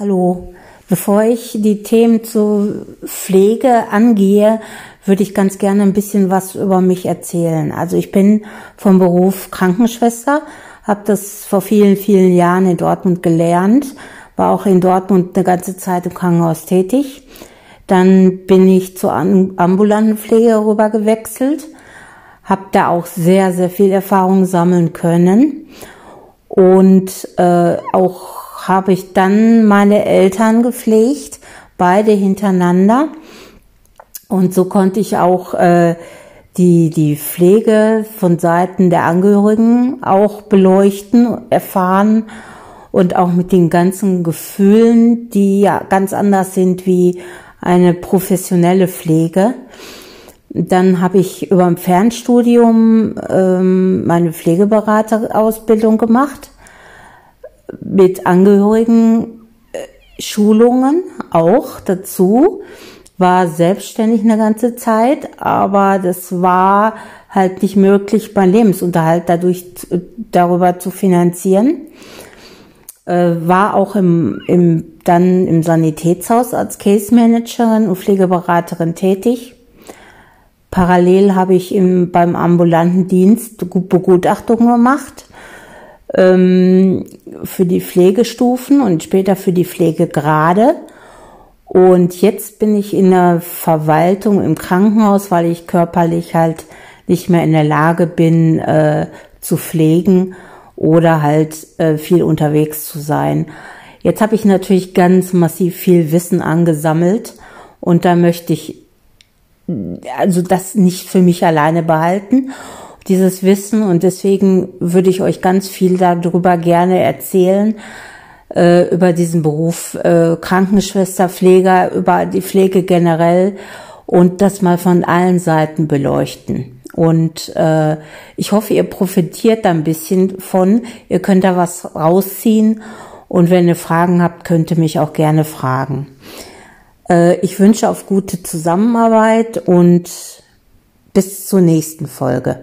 Hallo. Bevor ich die Themen zur Pflege angehe, würde ich ganz gerne ein bisschen was über mich erzählen. Also ich bin vom Beruf Krankenschwester, habe das vor vielen, vielen Jahren in Dortmund gelernt, war auch in Dortmund eine ganze Zeit im Krankenhaus tätig. Dann bin ich zur ambulanten Pflege rüber gewechselt, habe da auch sehr, sehr viel Erfahrung sammeln können und äh, auch habe ich dann meine Eltern gepflegt, beide hintereinander. Und so konnte ich auch äh, die, die Pflege von Seiten der Angehörigen auch beleuchten, erfahren und auch mit den ganzen Gefühlen, die ja ganz anders sind wie eine professionelle Pflege. Dann habe ich über ein Fernstudium ähm, meine Pflegeberaterausbildung gemacht mit Angehörigen äh, Schulungen auch dazu, war selbstständig eine ganze Zeit, aber das war halt nicht möglich, meinen Lebensunterhalt dadurch darüber zu finanzieren. Äh, war auch im, im, dann im Sanitätshaus als Case Managerin und Pflegeberaterin tätig. Parallel habe ich im, beim ambulanten Dienst Begutachtungen gemacht ähm, für die Pflegestufen und später für die Pflegegrade. Und jetzt bin ich in der Verwaltung im Krankenhaus, weil ich körperlich halt nicht mehr in der Lage bin äh, zu pflegen oder halt äh, viel unterwegs zu sein. Jetzt habe ich natürlich ganz massiv viel Wissen angesammelt und da möchte ich also das nicht für mich alleine behalten dieses Wissen und deswegen würde ich euch ganz viel darüber gerne erzählen, äh, über diesen Beruf äh, Krankenschwester, Pfleger, über die Pflege generell und das mal von allen Seiten beleuchten. Und äh, ich hoffe, ihr profitiert da ein bisschen von. Ihr könnt da was rausziehen und wenn ihr Fragen habt, könnt ihr mich auch gerne fragen. Äh, ich wünsche auf gute Zusammenarbeit und bis zur nächsten Folge.